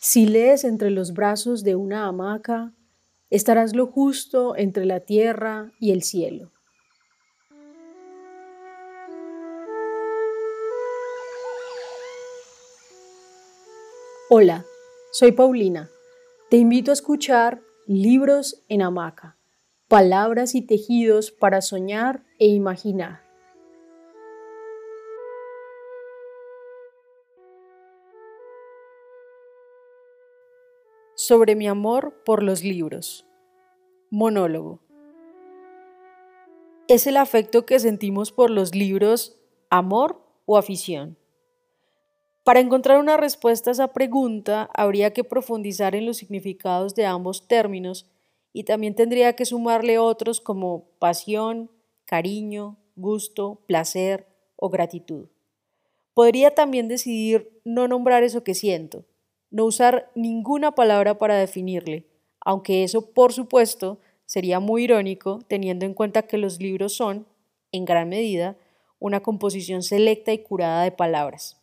Si lees entre los brazos de una hamaca, estarás lo justo entre la tierra y el cielo. Hola, soy Paulina. Te invito a escuchar Libros en Hamaca, palabras y tejidos para soñar e imaginar. Sobre mi amor por los libros. Monólogo. ¿Es el afecto que sentimos por los libros amor o afición? Para encontrar una respuesta a esa pregunta, habría que profundizar en los significados de ambos términos y también tendría que sumarle otros como pasión, cariño, gusto, placer o gratitud. Podría también decidir no nombrar eso que siento, no usar ninguna palabra para definirle, aunque eso, por supuesto, sería muy irónico teniendo en cuenta que los libros son, en gran medida, una composición selecta y curada de palabras.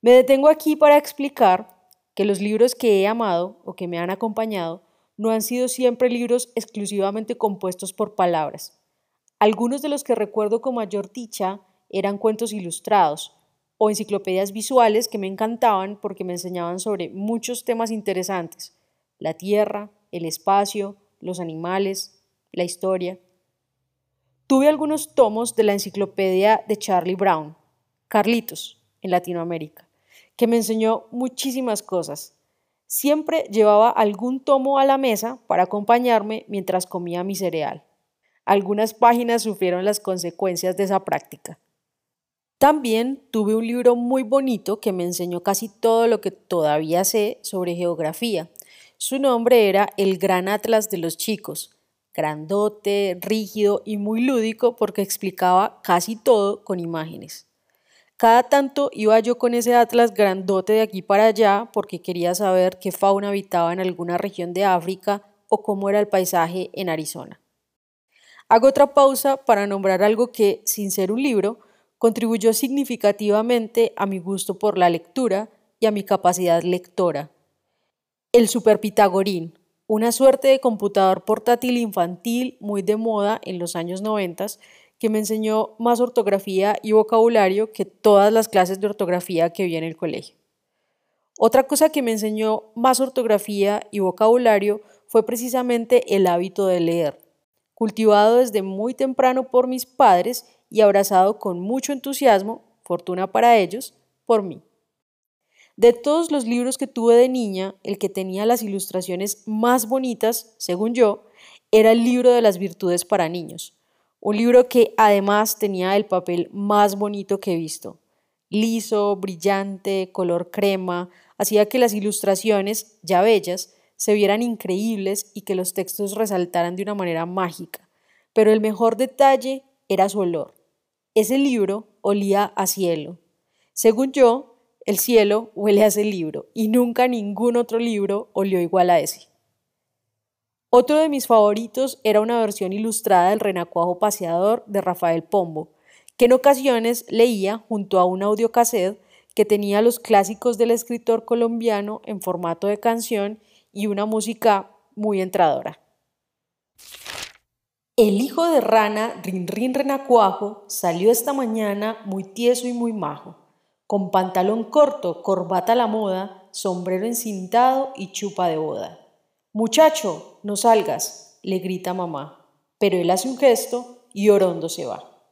Me detengo aquí para explicar que los libros que he amado o que me han acompañado no han sido siempre libros exclusivamente compuestos por palabras. Algunos de los que recuerdo con mayor dicha eran cuentos ilustrados o enciclopedias visuales que me encantaban porque me enseñaban sobre muchos temas interesantes, la tierra, el espacio, los animales, la historia. Tuve algunos tomos de la enciclopedia de Charlie Brown, Carlitos, en Latinoamérica que me enseñó muchísimas cosas. Siempre llevaba algún tomo a la mesa para acompañarme mientras comía mi cereal. Algunas páginas sufrieron las consecuencias de esa práctica. También tuve un libro muy bonito que me enseñó casi todo lo que todavía sé sobre geografía. Su nombre era El Gran Atlas de los Chicos, grandote, rígido y muy lúdico porque explicaba casi todo con imágenes. Cada tanto iba yo con ese atlas grandote de aquí para allá porque quería saber qué fauna habitaba en alguna región de África o cómo era el paisaje en Arizona. Hago otra pausa para nombrar algo que, sin ser un libro, contribuyó significativamente a mi gusto por la lectura y a mi capacidad lectora. El Superpitagorín, una suerte de computador portátil infantil muy de moda en los años 90 que me enseñó más ortografía y vocabulario que todas las clases de ortografía que vi en el colegio. Otra cosa que me enseñó más ortografía y vocabulario fue precisamente el hábito de leer, cultivado desde muy temprano por mis padres y abrazado con mucho entusiasmo, fortuna para ellos, por mí. De todos los libros que tuve de niña, el que tenía las ilustraciones más bonitas, según yo, era el libro de las virtudes para niños, un libro que además tenía el papel más bonito que he visto. Liso, brillante, color crema, hacía que las ilustraciones, ya bellas, se vieran increíbles y que los textos resaltaran de una manera mágica. Pero el mejor detalle era su olor. Ese libro olía a cielo. Según yo, el cielo huele a ese libro y nunca ningún otro libro olió igual a ese. Otro de mis favoritos era una versión ilustrada del Renacuajo Paseador de Rafael Pombo, que en ocasiones leía junto a un audiocassette que tenía los clásicos del escritor colombiano en formato de canción y una música muy entradora. El hijo de rana, Rin Rin Renacuajo, salió esta mañana muy tieso y muy majo, con pantalón corto, corbata a la moda, sombrero encintado y chupa de boda. Muchacho, no salgas, le grita mamá, pero él hace un gesto y Orondo se va.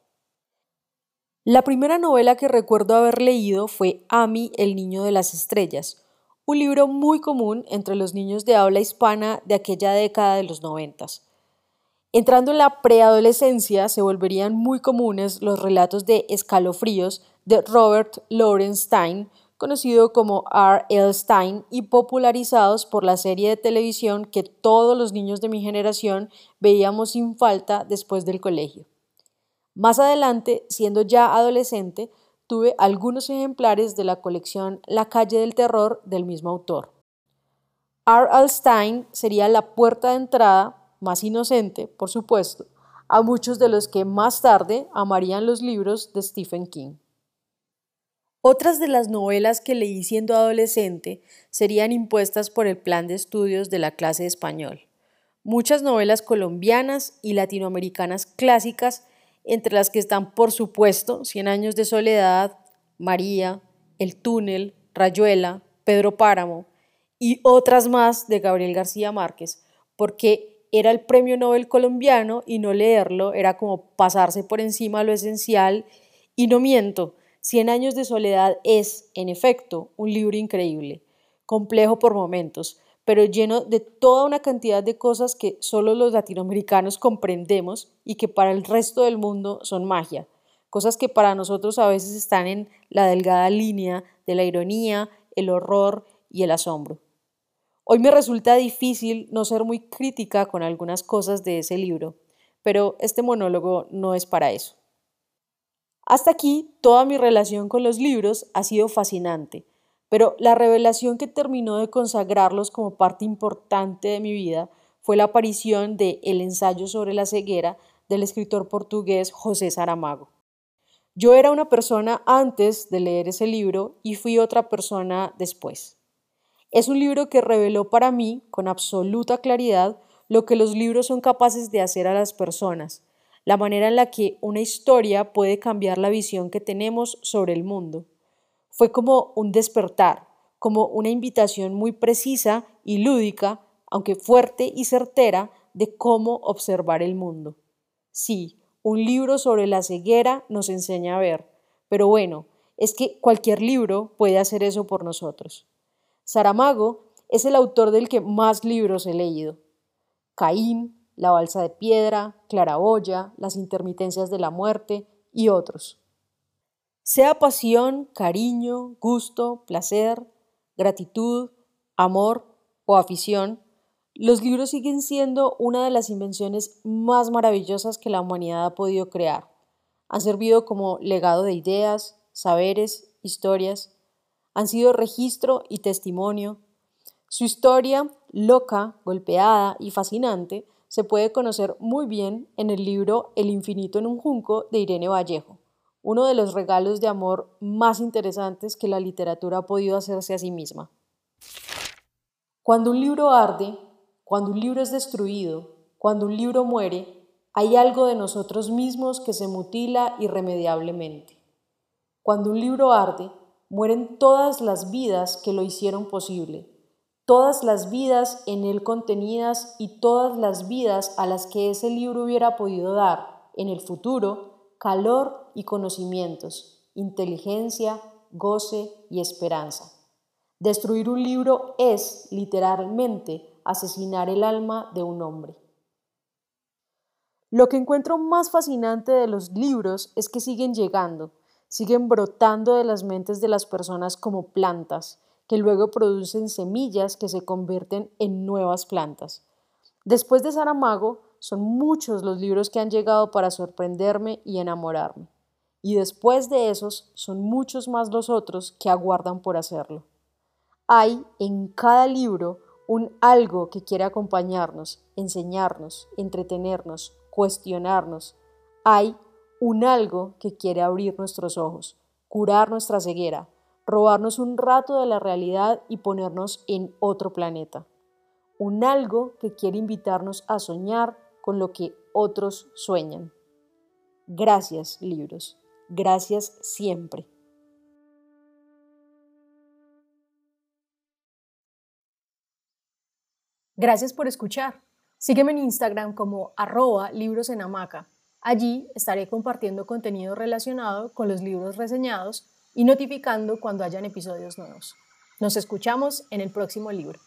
La primera novela que recuerdo haber leído fue Ami, el niño de las estrellas, un libro muy común entre los niños de habla hispana de aquella década de los noventas. Entrando en la preadolescencia se volverían muy comunes los relatos de escalofríos de Robert Lorenstein, conocido como R. L. Stein y popularizados por la serie de televisión que todos los niños de mi generación veíamos sin falta después del colegio. Más adelante, siendo ya adolescente, tuve algunos ejemplares de la colección La calle del terror del mismo autor. R. L. Stein sería la puerta de entrada, más inocente, por supuesto, a muchos de los que más tarde amarían los libros de Stephen King. Otras de las novelas que leí siendo adolescente serían impuestas por el plan de estudios de la clase de español. Muchas novelas colombianas y latinoamericanas clásicas, entre las que están, por supuesto, Cien años de soledad, María, El túnel, Rayuela, Pedro Páramo y otras más de Gabriel García Márquez, porque era el premio Nobel colombiano y no leerlo era como pasarse por encima lo esencial y no miento, Cien años de soledad es, en efecto, un libro increíble, complejo por momentos, pero lleno de toda una cantidad de cosas que solo los latinoamericanos comprendemos y que para el resto del mundo son magia, cosas que para nosotros a veces están en la delgada línea de la ironía, el horror y el asombro. Hoy me resulta difícil no ser muy crítica con algunas cosas de ese libro, pero este monólogo no es para eso. Hasta aquí, toda mi relación con los libros ha sido fascinante, pero la revelación que terminó de consagrarlos como parte importante de mi vida fue la aparición de El ensayo sobre la ceguera del escritor portugués José Saramago. Yo era una persona antes de leer ese libro y fui otra persona después. Es un libro que reveló para mí con absoluta claridad lo que los libros son capaces de hacer a las personas, la manera en la que una historia puede cambiar la visión que tenemos sobre el mundo. Fue como un despertar, como una invitación muy precisa y lúdica, aunque fuerte y certera, de cómo observar el mundo. Sí, un libro sobre la ceguera nos enseña a ver, pero bueno, es que cualquier libro puede hacer eso por nosotros. Saramago es el autor del que más libros he leído. Caín, la balsa de piedra, claraboya, las intermitencias de la muerte y otros. Sea pasión, cariño, gusto, placer, gratitud, amor o afición, los libros siguen siendo una de las invenciones más maravillosas que la humanidad ha podido crear. Han servido como legado de ideas, saberes, historias, han sido registro y testimonio. Su historia, loca, golpeada y fascinante, se puede conocer muy bien en el libro El infinito en un junco de Irene Vallejo, uno de los regalos de amor más interesantes que la literatura ha podido hacerse a sí misma. Cuando un libro arde, cuando un libro es destruido, cuando un libro muere, hay algo de nosotros mismos que se mutila irremediablemente. Cuando un libro arde, mueren todas las vidas que lo hicieron posible, todas las vidas en él contenidas y todas las vidas a las que ese libro hubiera podido dar en el futuro calor y conocimientos, inteligencia, goce y esperanza. Destruir un libro es, literalmente, asesinar el alma de un hombre. Lo que encuentro más fascinante de los libros es que siguen llegando, siguen brotando de las mentes de las personas como plantas, que luego producen semillas que se convierten en nuevas plantas. Después de Saramago, son muchos los libros que han llegado para sorprenderme y enamorarme. Y después de esos, son muchos más los otros que aguardan por hacerlo. Hay en cada libro un algo que quiere acompañarnos, enseñarnos, entretenernos, cuestionarnos. Hay un algo que quiere abrir nuestros ojos, curar nuestra ceguera, robarnos un rato de la realidad y ponernos en otro planeta. Un algo que quiere invitarnos a soñar con lo que otros sueñan. Gracias, libros. Gracias siempre. Gracias por escuchar. Sígueme en Instagram como arroba libros en hamaca. Allí estaré compartiendo contenido relacionado con los libros reseñados y notificando cuando hayan episodios nuevos. Nos escuchamos en el próximo libro.